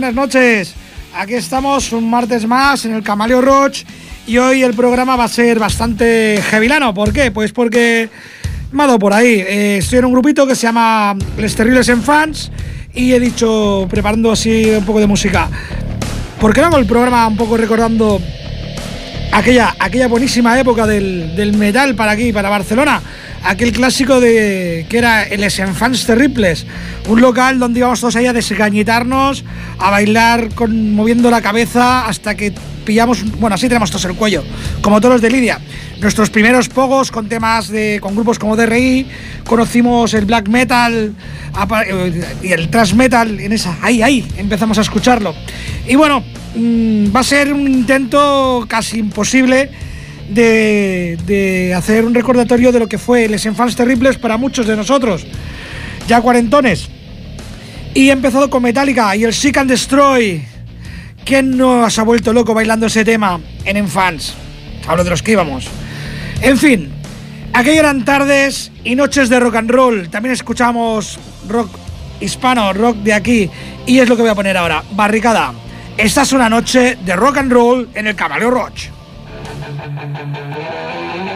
buenas, noches. Aquí estamos un martes más en el Camaleo Roach y hoy el programa va a ser bastante hevilano. ¿Por qué? Pues porque me ha dado por ahí. Eh, estoy en un grupito que se llama Les Terribles en Fans y he dicho, preparando así un poco de música, ¿por qué no hago el programa un poco recordando aquella, aquella buenísima época del, del metal para aquí, para Barcelona? Aquel clásico de que era el Enfants Terribles, un local donde íbamos todos ahí a desgañitarnos, a bailar con, moviendo la cabeza hasta que pillamos, bueno, así tenemos todos el cuello, como todos los de Lidia. Nuestros primeros pogos con temas de con grupos como DRI, conocimos el black metal eh, y el thrash metal en esa, ahí ahí empezamos a escucharlo. Y bueno, mm, va a ser un intento casi imposible de, hacer un recordatorio de lo que fue Les Enfants Terribles para muchos de nosotros, ya cuarentones. Y he empezado con Metallica y el Seek and Destroy. ¿Quién nos ha vuelto loco bailando ese tema en Enfants? Hablo de los que íbamos. En fin, aquellas eran tardes y noches de rock and roll. También escuchamos rock hispano, rock de aquí. Y es lo que voy a poner ahora. Barricada. Esta es una noche de rock and roll en el Caballo Roach. Thank you.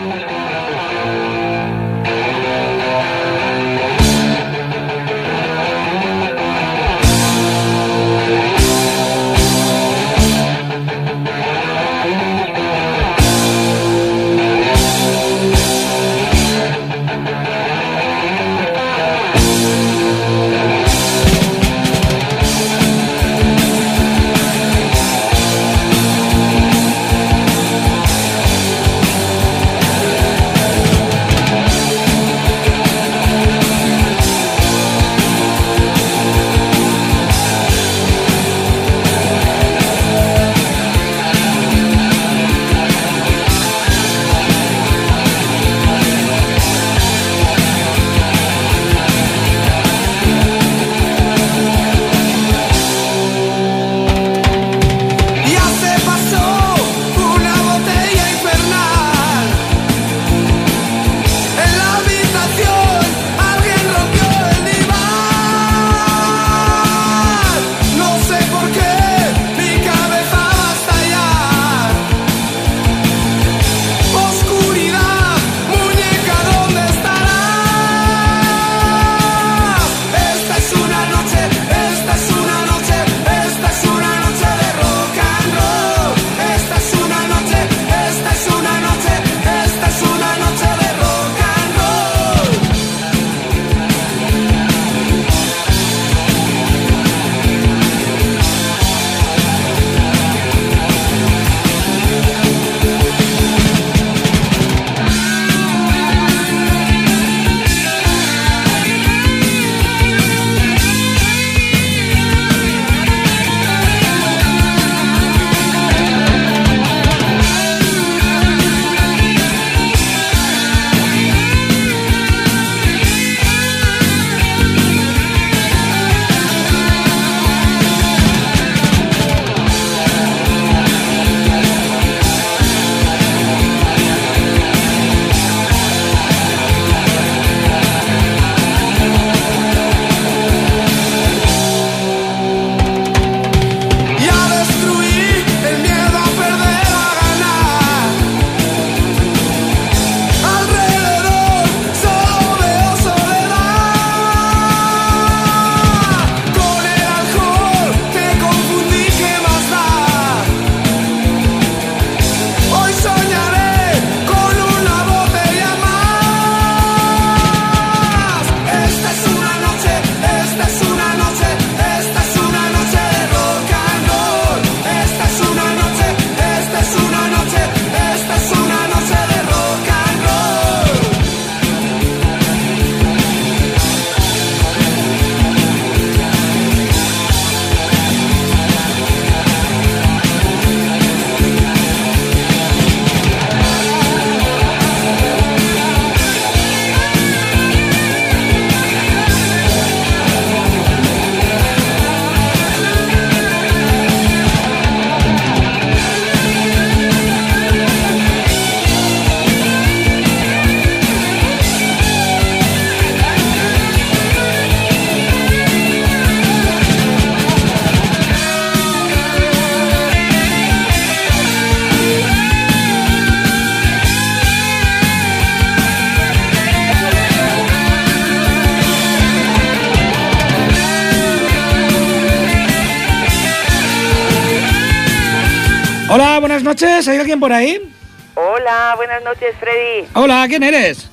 Noches. ¿Hay alguien por ahí? Hola, buenas noches, Freddy. Hola, ¿quién eres?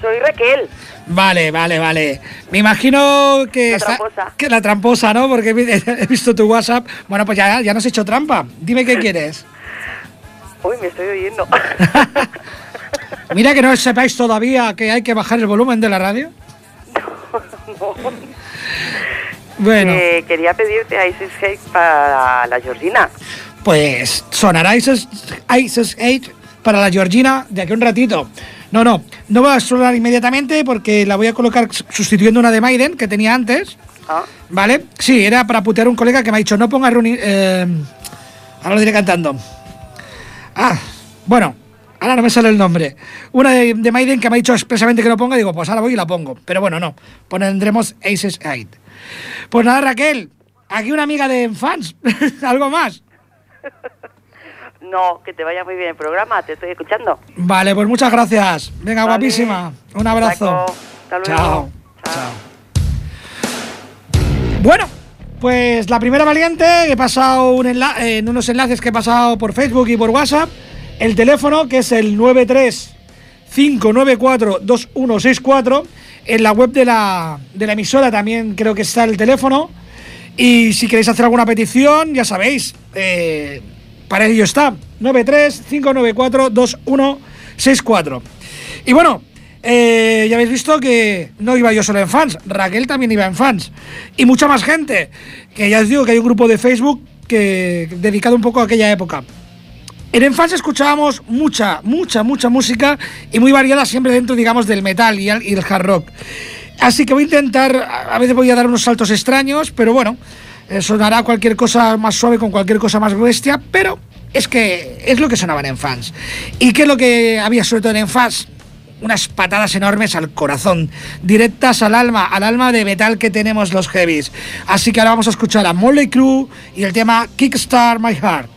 Soy Raquel. Vale, vale, vale. Me imagino que La está- tramposa. que la tramposa, ¿no? Porque he vi- he visto tu WhatsApp. Bueno, pues ya, ya nos has hecho trampa. Dime qué quieres. Uy, me estoy oyendo. Mira que no sepáis todavía que hay que bajar el volumen de la radio. Bueno, Eh, quería pedirte Isis Hate para la Georgina. Pues sonará Isis, Isis 8 para la Georgina de aquí a un ratito. No, no, no va a sonar inmediatamente porque la voy a colocar sustituyendo una de Maiden que tenía antes. ¿Ah? ¿Vale? Sí, era para putear a un colega que me ha dicho, no pongas Rooney... Eh, ahora lo diré cantando. Ah, bueno, ahora no me sale el nombre. Una de, de Maiden que me ha dicho expresamente que no ponga, digo, pues ahora voy y la pongo. Pero bueno, no, pondremos Aces 8. Pues nada, Raquel, aquí una amiga de fans, algo más. No, que te vaya muy bien el programa, te estoy escuchando. Vale, pues muchas gracias. Venga, Vale. guapísima. Un abrazo. Hasta luego. Chao. Chao. Chao. Bueno, pues la primera valiente, he pasado un enla- en unos enlaces que he pasado por Facebook y por WhatsApp. El teléfono, que es el 93-594-2164. En la web de la, de la emisora también creo que está el teléfono. Y si queréis hacer alguna petición, ya sabéis, eh, para ello está. 93-594-2164. Y bueno, eh, ya habéis visto que no iba yo solo en fans, Raquel también iba en fans. Y mucha más gente. Que ya os digo que hay un grupo de Facebook que dedicado un poco a aquella época. En Enfans escuchábamos mucha, mucha, mucha música y muy variada siempre dentro, digamos, del metal y el hard rock. Así que voy a intentar, a veces voy a dar unos saltos extraños, pero bueno, eh, sonará cualquier cosa más suave con cualquier cosa más bestia, pero es que es lo que sonaban en fans. ¿Y qué es lo que había sobre todo en fans? Unas patadas enormes al corazón, directas al alma, al alma de metal que tenemos los heavies. Así que ahora vamos a escuchar a Motley Crue y el tema Kickstart My Heart.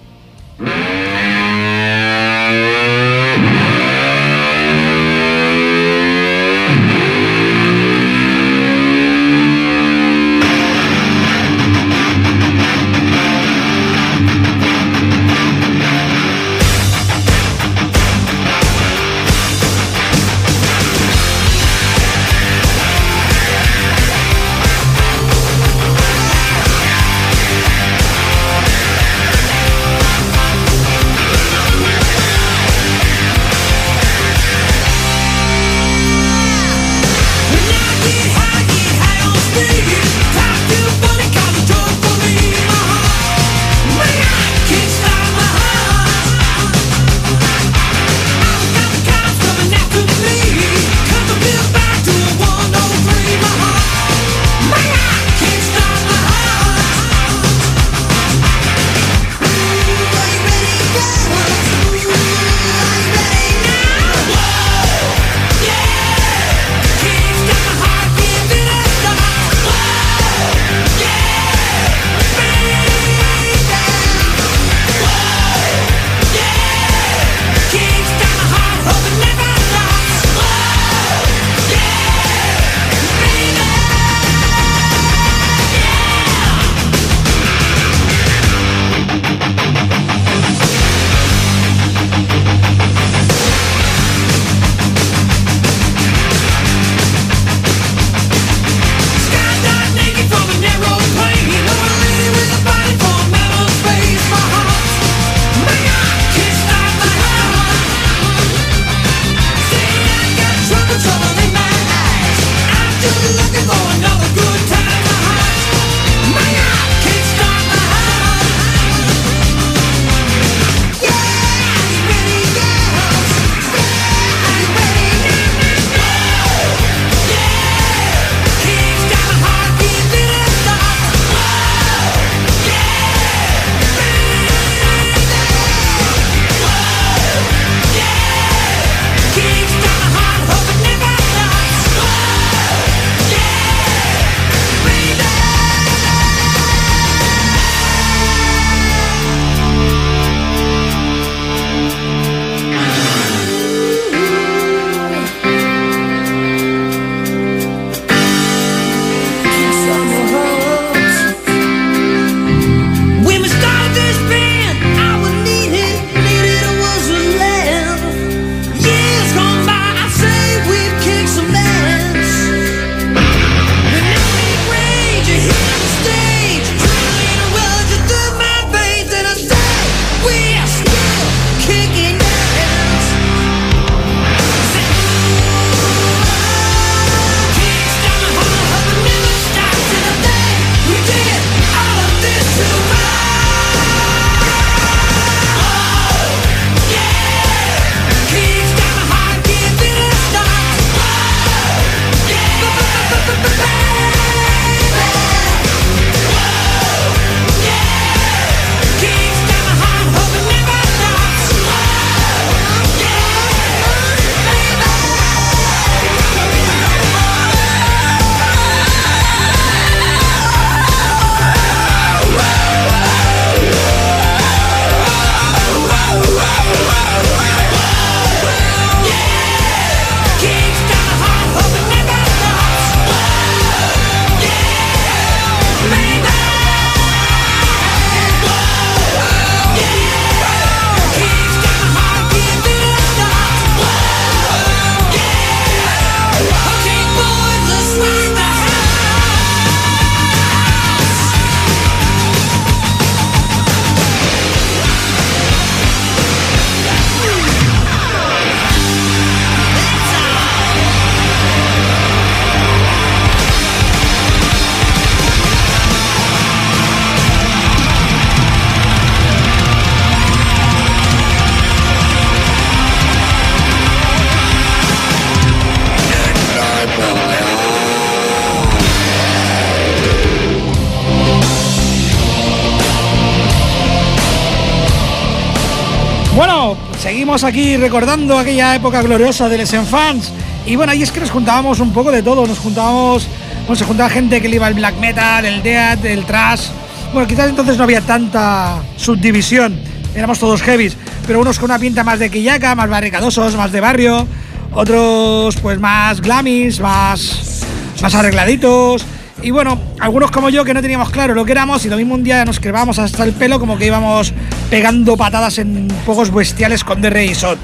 Seguimos aquí recordando aquella época gloriosa de Les Enfants. Y bueno, ahí es que nos juntábamos un poco de todo. Nos juntábamos, bueno, se juntaba gente que le iba el black metal, el death, el trash. Bueno, quizás entonces no había tanta subdivisión. Éramos todos heavies, pero unos con una pinta más de quillaca, más barricadosos, más de barrio. Otros pues más glamis, más, más arregladitos. Y bueno, algunos como yo que no teníamos claro lo que éramos y lo mismo un día nos crevábamos hasta el pelo como que íbamos pegando patadas en pocos bestiales con DR y SOT.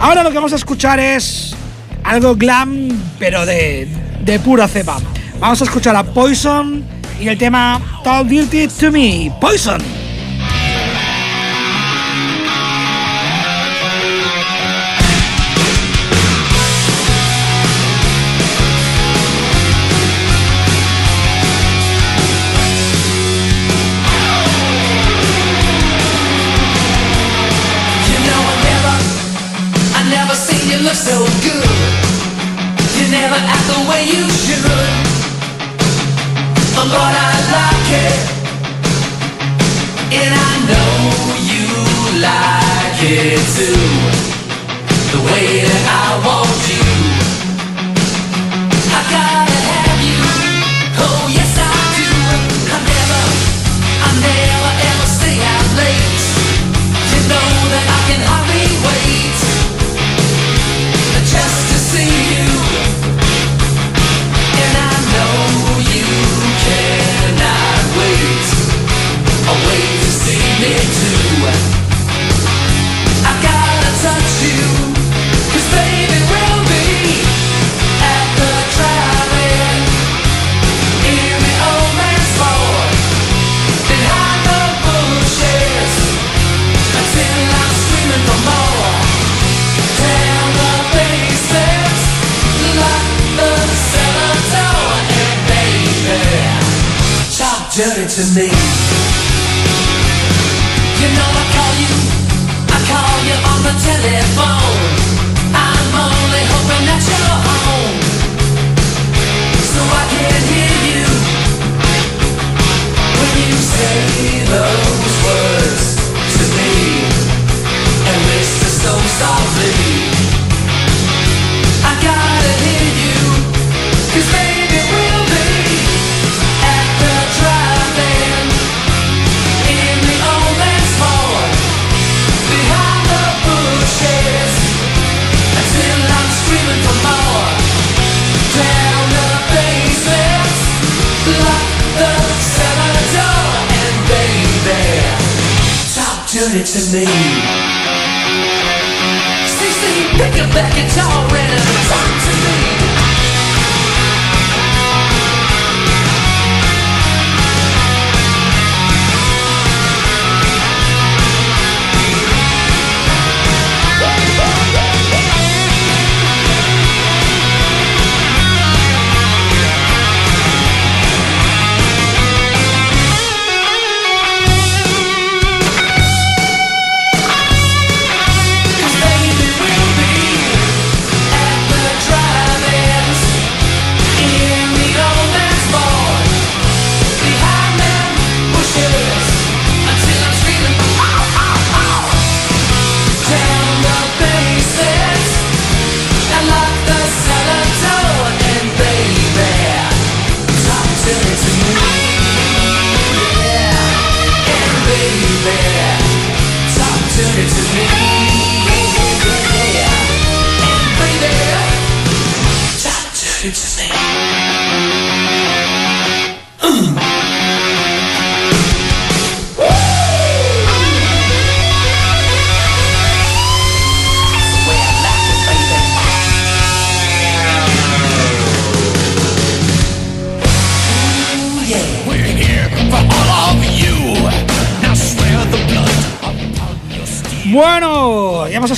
Ahora lo que vamos a escuchar es algo glam, pero de, de pura cepa. Vamos a escuchar a Poison y el tema Talk Dirty to Me. Poison. Dirty to me. You know I call you, I call you on the telephone. his see, Seems up that guitar.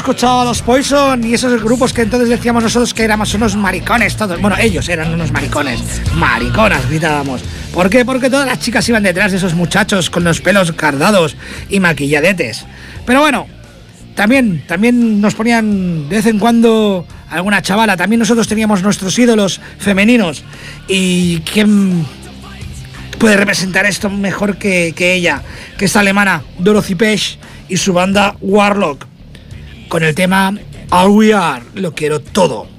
Escuchado a los Poison y esos grupos que entonces decíamos nosotros que éramos unos maricones todos. Bueno, ellos eran unos maricones. Mariconas, gritábamos. ¿Por qué? Porque todas las chicas iban detrás de esos muchachos con los pelos cardados y maquilladetes. Pero bueno, también, también nos ponían de vez en cuando alguna chavala. También nosotros teníamos nuestros ídolos femeninos. ¿Y quién puede representar esto mejor que, que ella? Que es alemana, Dorothy Pesch y su banda Warlock con el tema All We Are, lo quiero todo.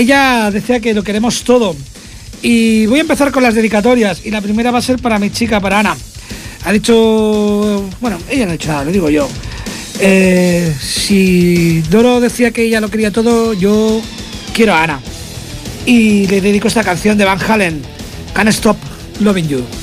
Ella decía que lo queremos todo. Y voy a empezar con las dedicatorias. Y la primera va a ser para mi chica, para Ana. Ha dicho. Bueno, ella no ha dicho nada, lo digo yo. Eh, si Doro decía que ella lo quería todo, yo quiero a Ana. Y le dedico esta canción de Van Halen, Can't Stop Loving You.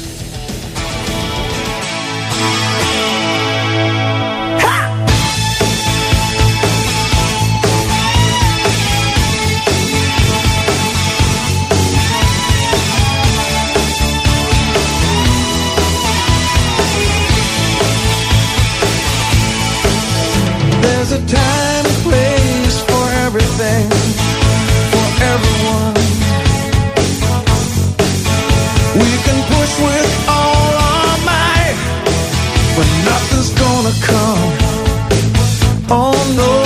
gonna come. Oh no.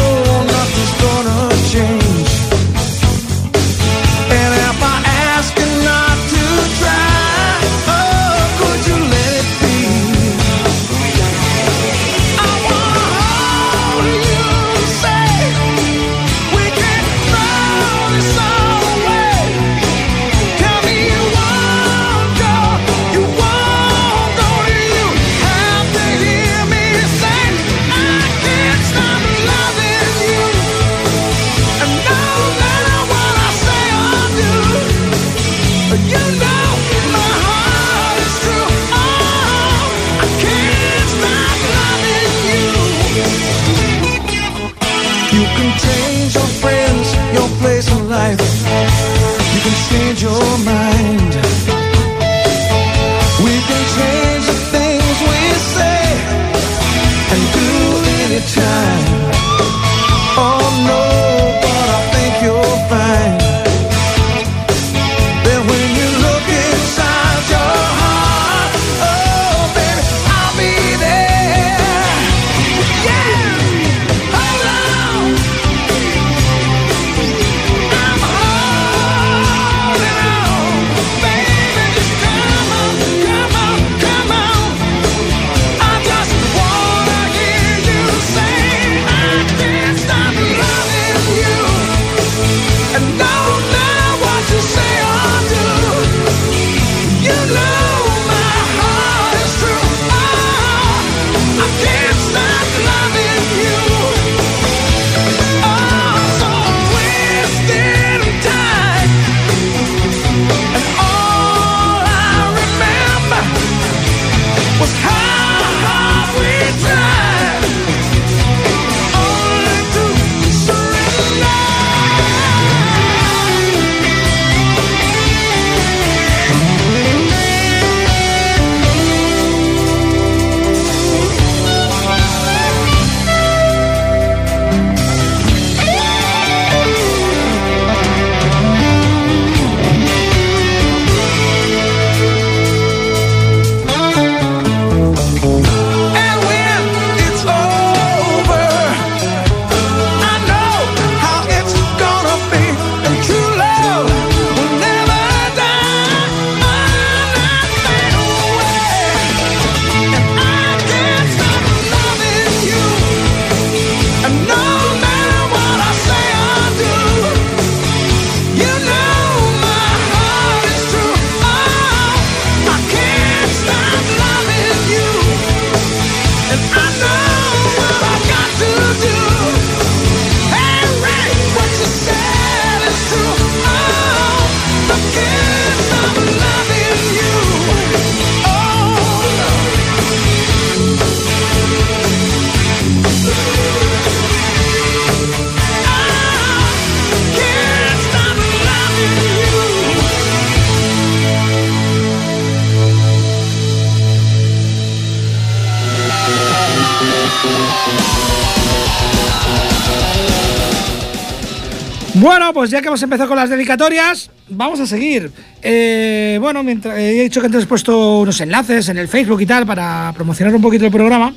Bueno, pues ya que hemos empezado con las dedicatorias, vamos a seguir. Eh, bueno, mientras, eh, he dicho que antes he puesto unos enlaces en el Facebook y tal para promocionar un poquito el programa.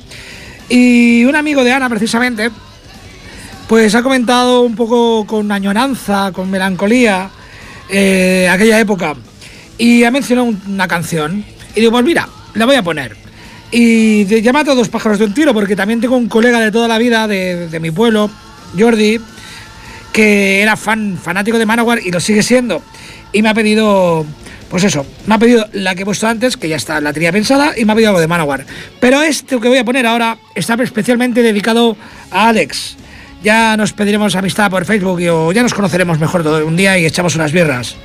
Y un amigo de Ana, precisamente, pues ha comentado un poco con añoranza, con melancolía, eh, aquella época. Y ha mencionado un- una canción. Y digo, pues mira, la voy a poner. Y ya mato a dos pájaros de un tiro, porque también tengo un colega de toda la vida de mi pueblo, Jordi, que era fan, fanático de Manowar y lo sigue siendo. Y me ha pedido, pues eso, me ha pedido la que he puesto antes, que ya está, la tenía pensada, y me ha pedido algo de Manowar. Pero este que voy a poner ahora está especialmente dedicado a Alex. Ya nos pediremos amistad por Facebook y, o ya nos conoceremos mejor todo un día y echamos unas birras.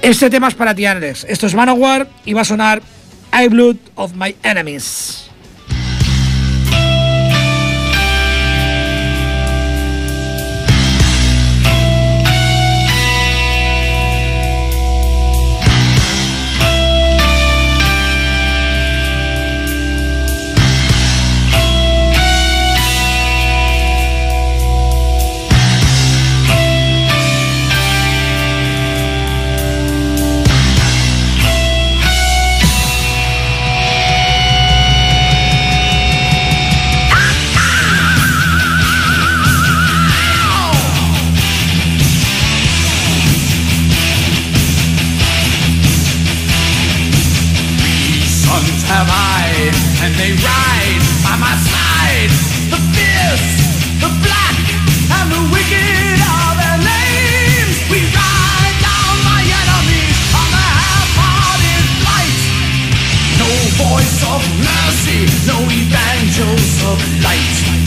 Este tema es para ti, Alex. Esto es Manowar y va a sonar I Blood of My Enemies. And they ride by my side. The fierce, the black, and the wicked are their names. We ride down my enemies on the half-hearted flight. No voice of mercy, no evangels of light.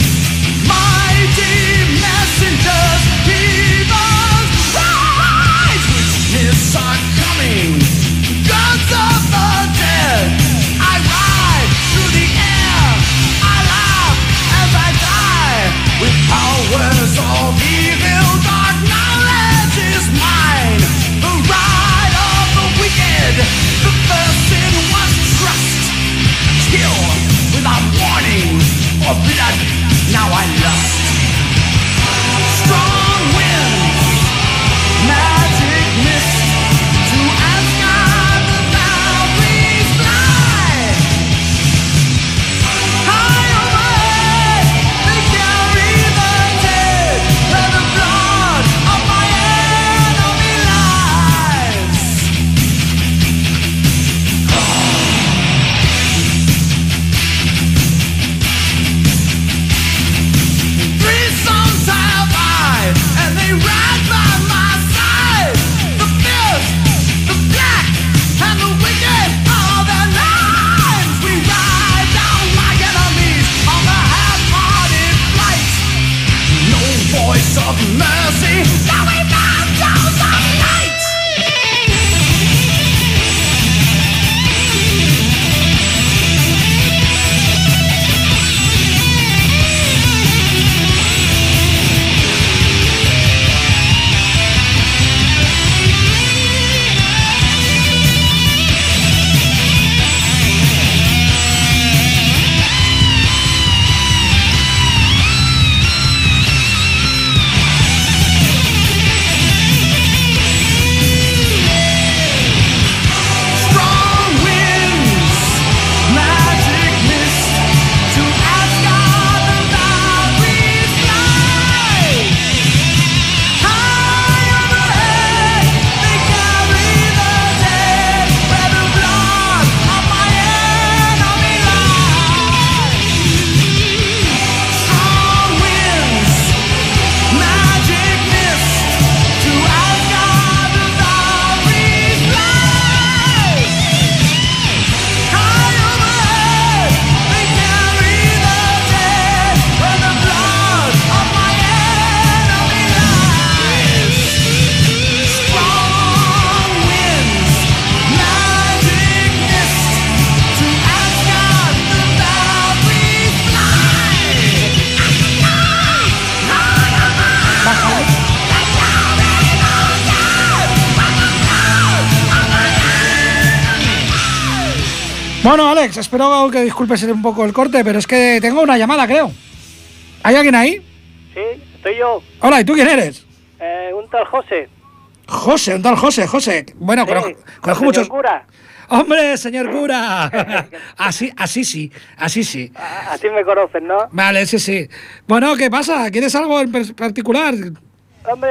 Alex, espero que disculpes un poco el corte, pero es que tengo una llamada, creo. ¿Hay alguien ahí? Sí, estoy yo. Hola, ¿y tú quién eres? Eh, un tal José. José, un tal José, José. Bueno, Sí, conozco, conozco muchos. cura. ¡Hombre, señor cura! así, así sí, así sí. Así me conocen, ¿no? Vale, sí, sí. Bueno, ¿qué pasa? ¿Quieres algo en particular? Hombre,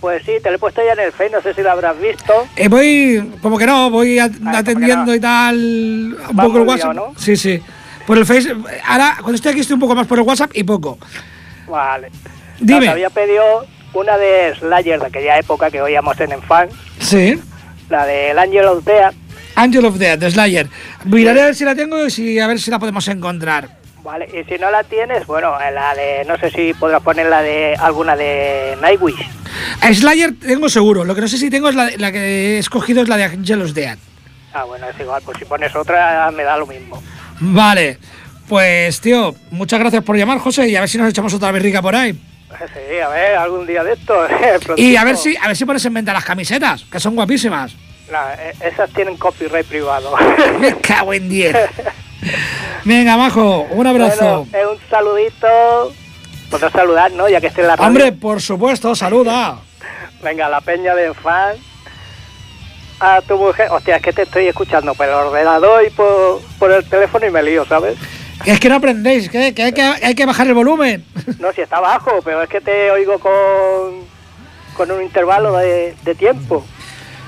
pues sí, te lo he puesto ya en el Face, no sé si lo habrás visto. Eh, voy, como que no, voy a- que atendiendo no. y tal. Un poco el WhatsApp. Sí, sí. Por el Face. Ahora, cuando estoy aquí, estoy un poco más por el WhatsApp y poco. Vale. Dime. Nos había pedido una de Slayer de aquella época que oíamos en Enfant, Sí. la del Angel of Death. Angel of Death, de Slayer. Miraré a ver si la tengo y si, a ver si la podemos encontrar. Vale, y si no la tienes, bueno, la de, no sé si podrás poner la de alguna de Nightwish. A Slayer tengo seguro. Lo que no sé si tengo es la, la que he escogido es la de Angel of Death. Ah, bueno, es igual, pues si pones otra me da lo mismo. Vale. Pues, tío, muchas gracias por llamar, José, y a ver si nos echamos otra berrica por ahí. Sí, a ver, algún día de esto. Y a ver si, a ver si pones en venta las camisetas, que son guapísimas. esas tienen copyright privado. Me cago en 10. Venga, Majo, un abrazo. Bueno, eh, un saludito. Podrás saludar, ¿no? Ya que esté en la radio. Hombre, por supuesto, saluda. Venga, la peña de fan. A tu mujer. Hostia, es que te estoy escuchando por el ordenador y por, por el teléfono y me lío, ¿sabes? Es que no aprendéis, que, que hay, que hay que bajar el volumen. No, si está bajo, pero es que te oigo con, con un intervalo de, de tiempo.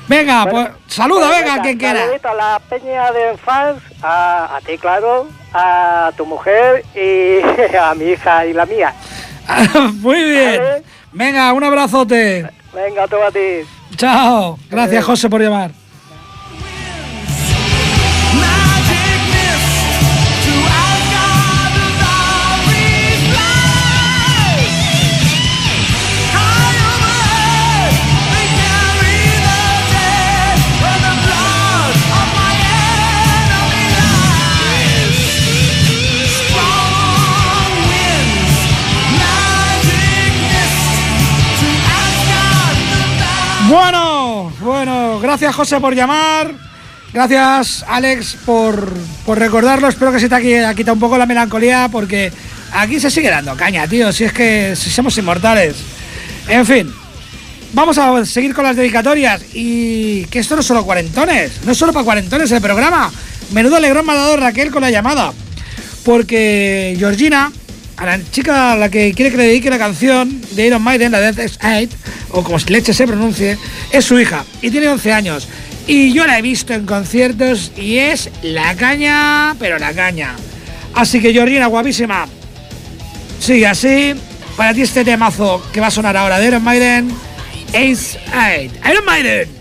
Venga, Bueno, pues saluda, pues venga, quien quiera. saludito a la peña de fans, a, a ti, claro, a tu mujer y a mi hija y la mía. Muy bien. Vale. Venga, un abrazote. Venga, todo a ti. Chao. Gracias, José, por llamar. Bueno, bueno, gracias José por llamar. Gracias Alex por, por recordarlo. Espero que se te ha qui- ha quitado un poco la melancolía porque aquí se sigue dando caña, tío. Si es que somos inmortales. En fin, vamos a seguir con las dedicatorias. Y que esto no es solo cuarentones, no es solo para cuarentones el programa. Menudo alegrón me ha dado Raquel con la llamada. Porque Georgina, a la chica a la que quiere que le dedique la canción de Iron Maiden, la is Eight, o como leche se pronuncie, es su hija y tiene 11 años. Y yo la he visto en conciertos y es la caña, pero la caña. Así que Georgina, guapísima. Sigue así. Para ti este temazo que va a sonar ahora de Iron Maiden, Ace 8. Iron Maiden.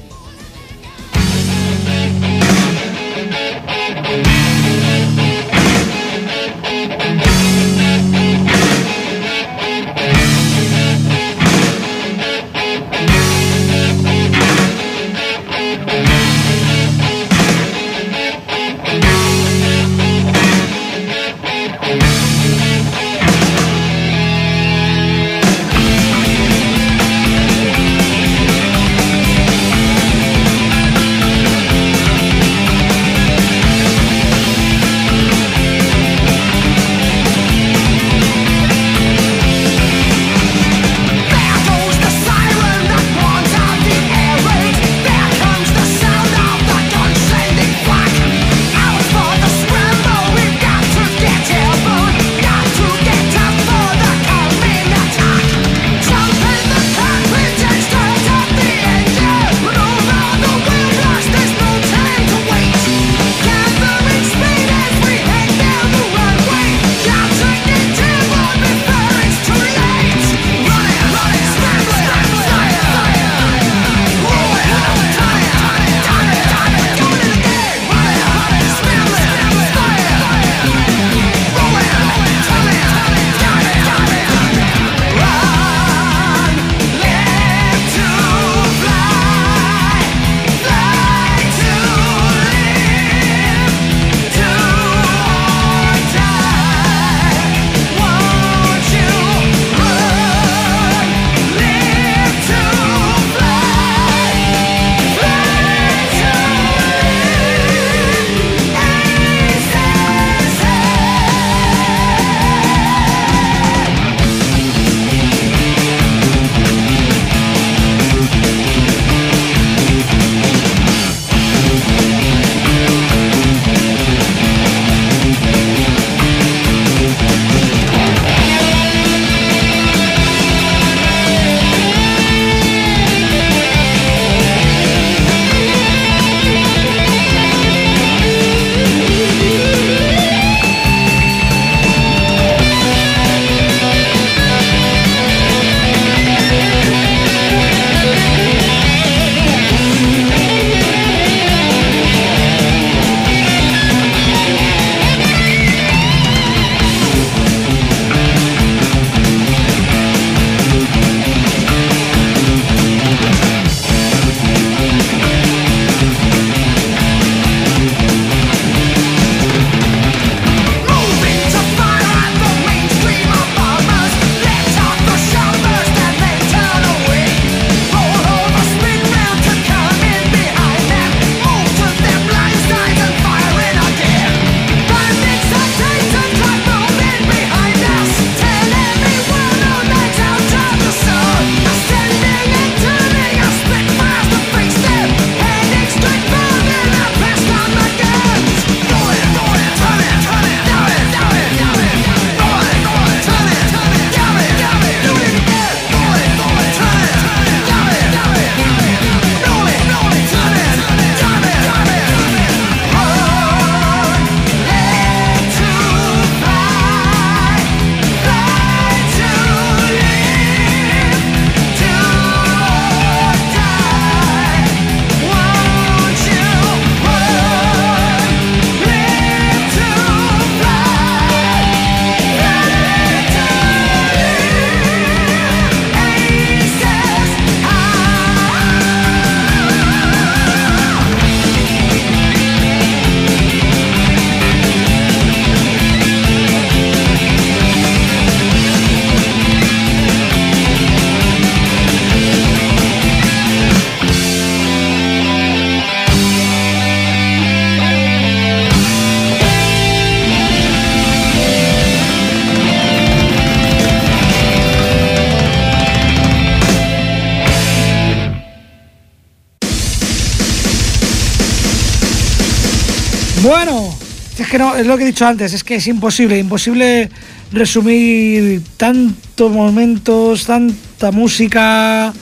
Es lo que he dicho antes, es que es imposible, imposible resumir tantos momentos, tanta música,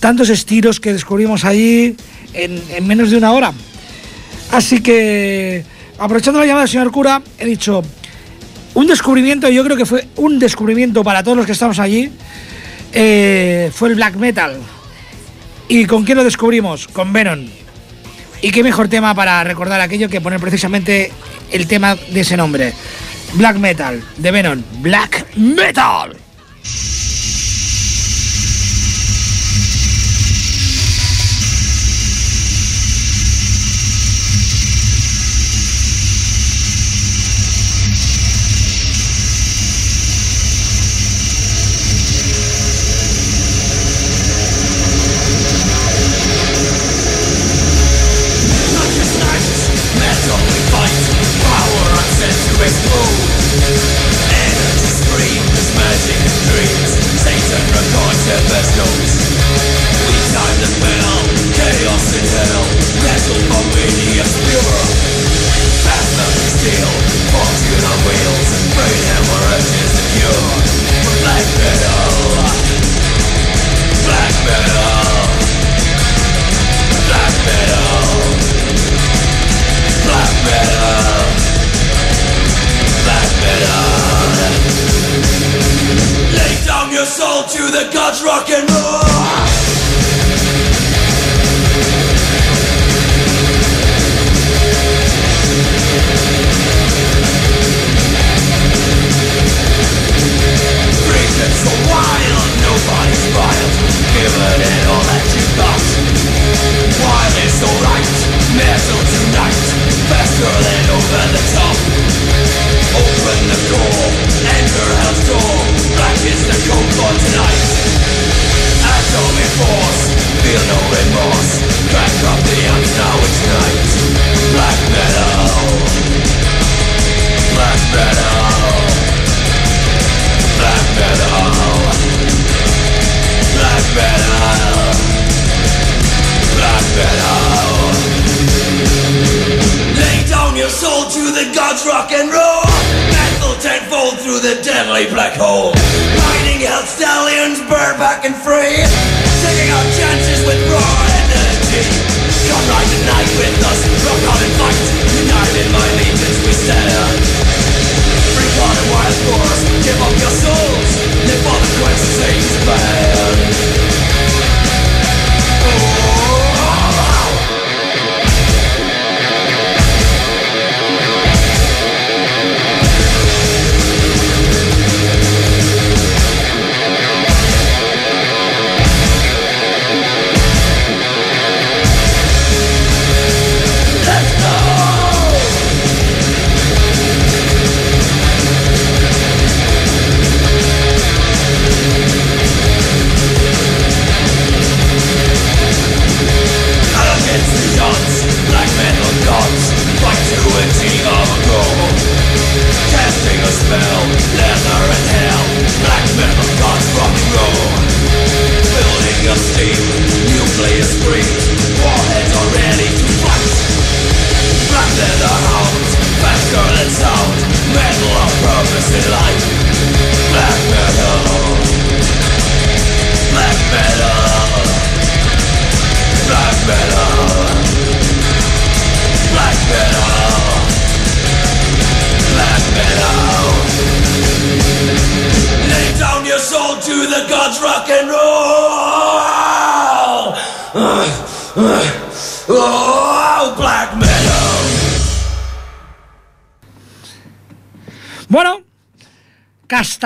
tantos estilos que descubrimos allí en, en menos de una hora. Así que, aprovechando la llamada del señor cura, he dicho, un descubrimiento, yo creo que fue un descubrimiento para todos los que estamos allí, eh, fue el black metal. ¿Y con quién lo descubrimos? Con Venom. Y qué mejor tema para recordar aquello que poner precisamente el tema de ese nombre. Black Metal, de Venom. Black Metal.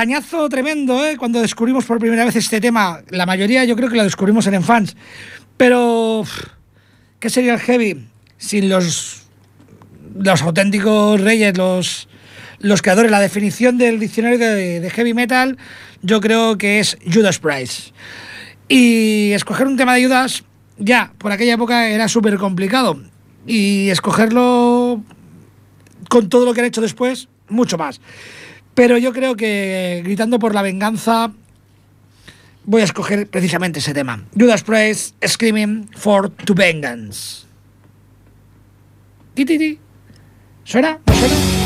Castañazo tremendo, ¿eh? Cuando descubrimos por primera vez este tema. La mayoría yo creo que lo descubrimos en Enfans. Pero, ¿qué sería el heavy sin los, los auténticos reyes, los, los creadores? La definición del diccionario de, de heavy metal yo creo que es Judas Price. Y escoger un tema de Judas, ya, por aquella época era súper complicado. Y escogerlo con todo lo que han hecho después, mucho más. Pero yo creo que gritando por la venganza voy a escoger precisamente ese tema. Judas Priest, Screaming for to Vengeance. Ti. ¿Suena? ¿No suena?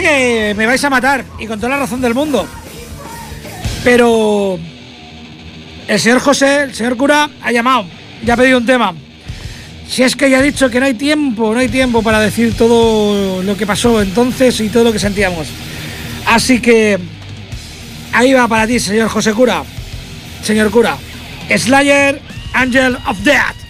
Que me vais a matar y con toda la razón del mundo. Pero el señor José, el señor cura, ha llamado, ya ha pedido un tema. Si es que ya ha dicho que no hay tiempo, no hay tiempo para decir todo lo que pasó entonces y todo lo que sentíamos. Así que ahí va para ti, señor José Cura. Señor cura. Slayer, Angel of Death.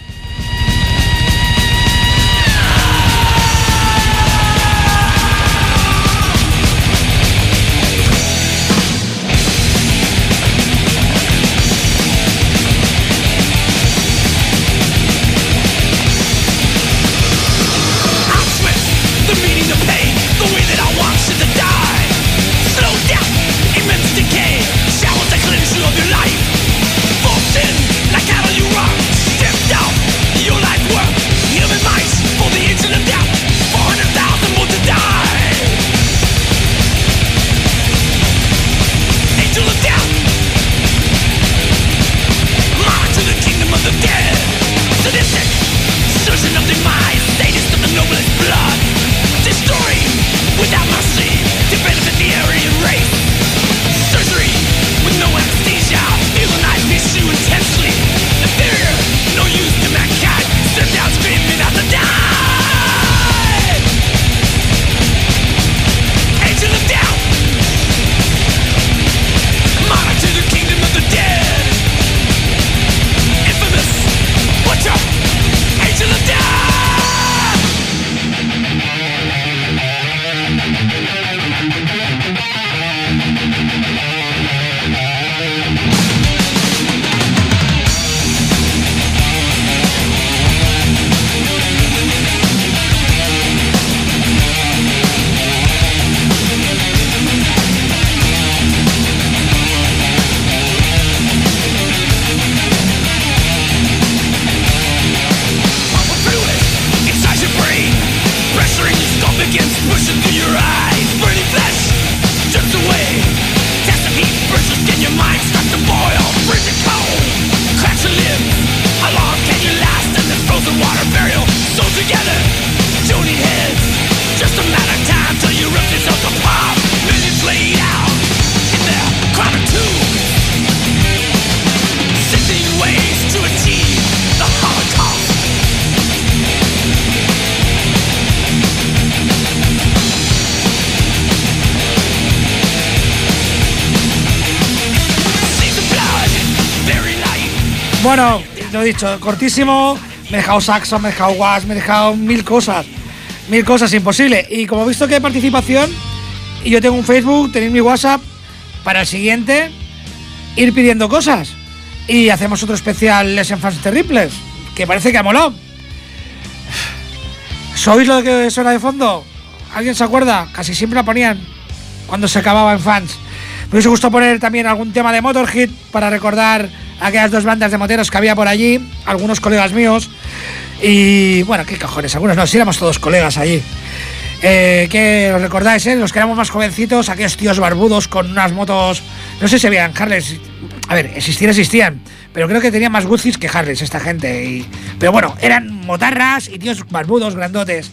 Bueno, lo he dicho, cortísimo. Me he dejado saxo, me he dejado was, me he dejado mil cosas. Mil cosas, imposible. Y como he visto que hay participación, y yo tengo un Facebook, tenéis mi WhatsApp, para el siguiente, ir pidiendo cosas. Y hacemos otro especial Les Enfants Terribles, que parece que ha molado. ¿Sois lo que suena de fondo? ¿Alguien se acuerda? Casi siempre la ponían cuando se acababa en fans. Me hubiese gustado poner también algún tema de Motorhead para recordar aquellas dos bandas de moteros que había por allí, algunos colegas míos. Y bueno, qué cojones, algunos no, si éramos todos colegas allí. Eh, que os recordáis, eh? los que éramos más jovencitos, aquellos tíos barbudos con unas motos, no sé si habían Harleys, a ver, existían, existían, pero creo que tenían más Guzis que Harleys esta gente. y- pero bueno, eran motarras y tíos barbudos, grandotes.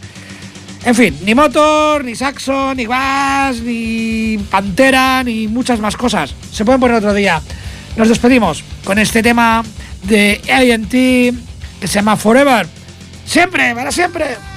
En fin, ni Motor, ni Saxon, ni Bass, ni Pantera, ni muchas más cosas. Se pueden poner otro día. Nos despedimos con este tema de AT que se llama Forever. Siempre, para siempre.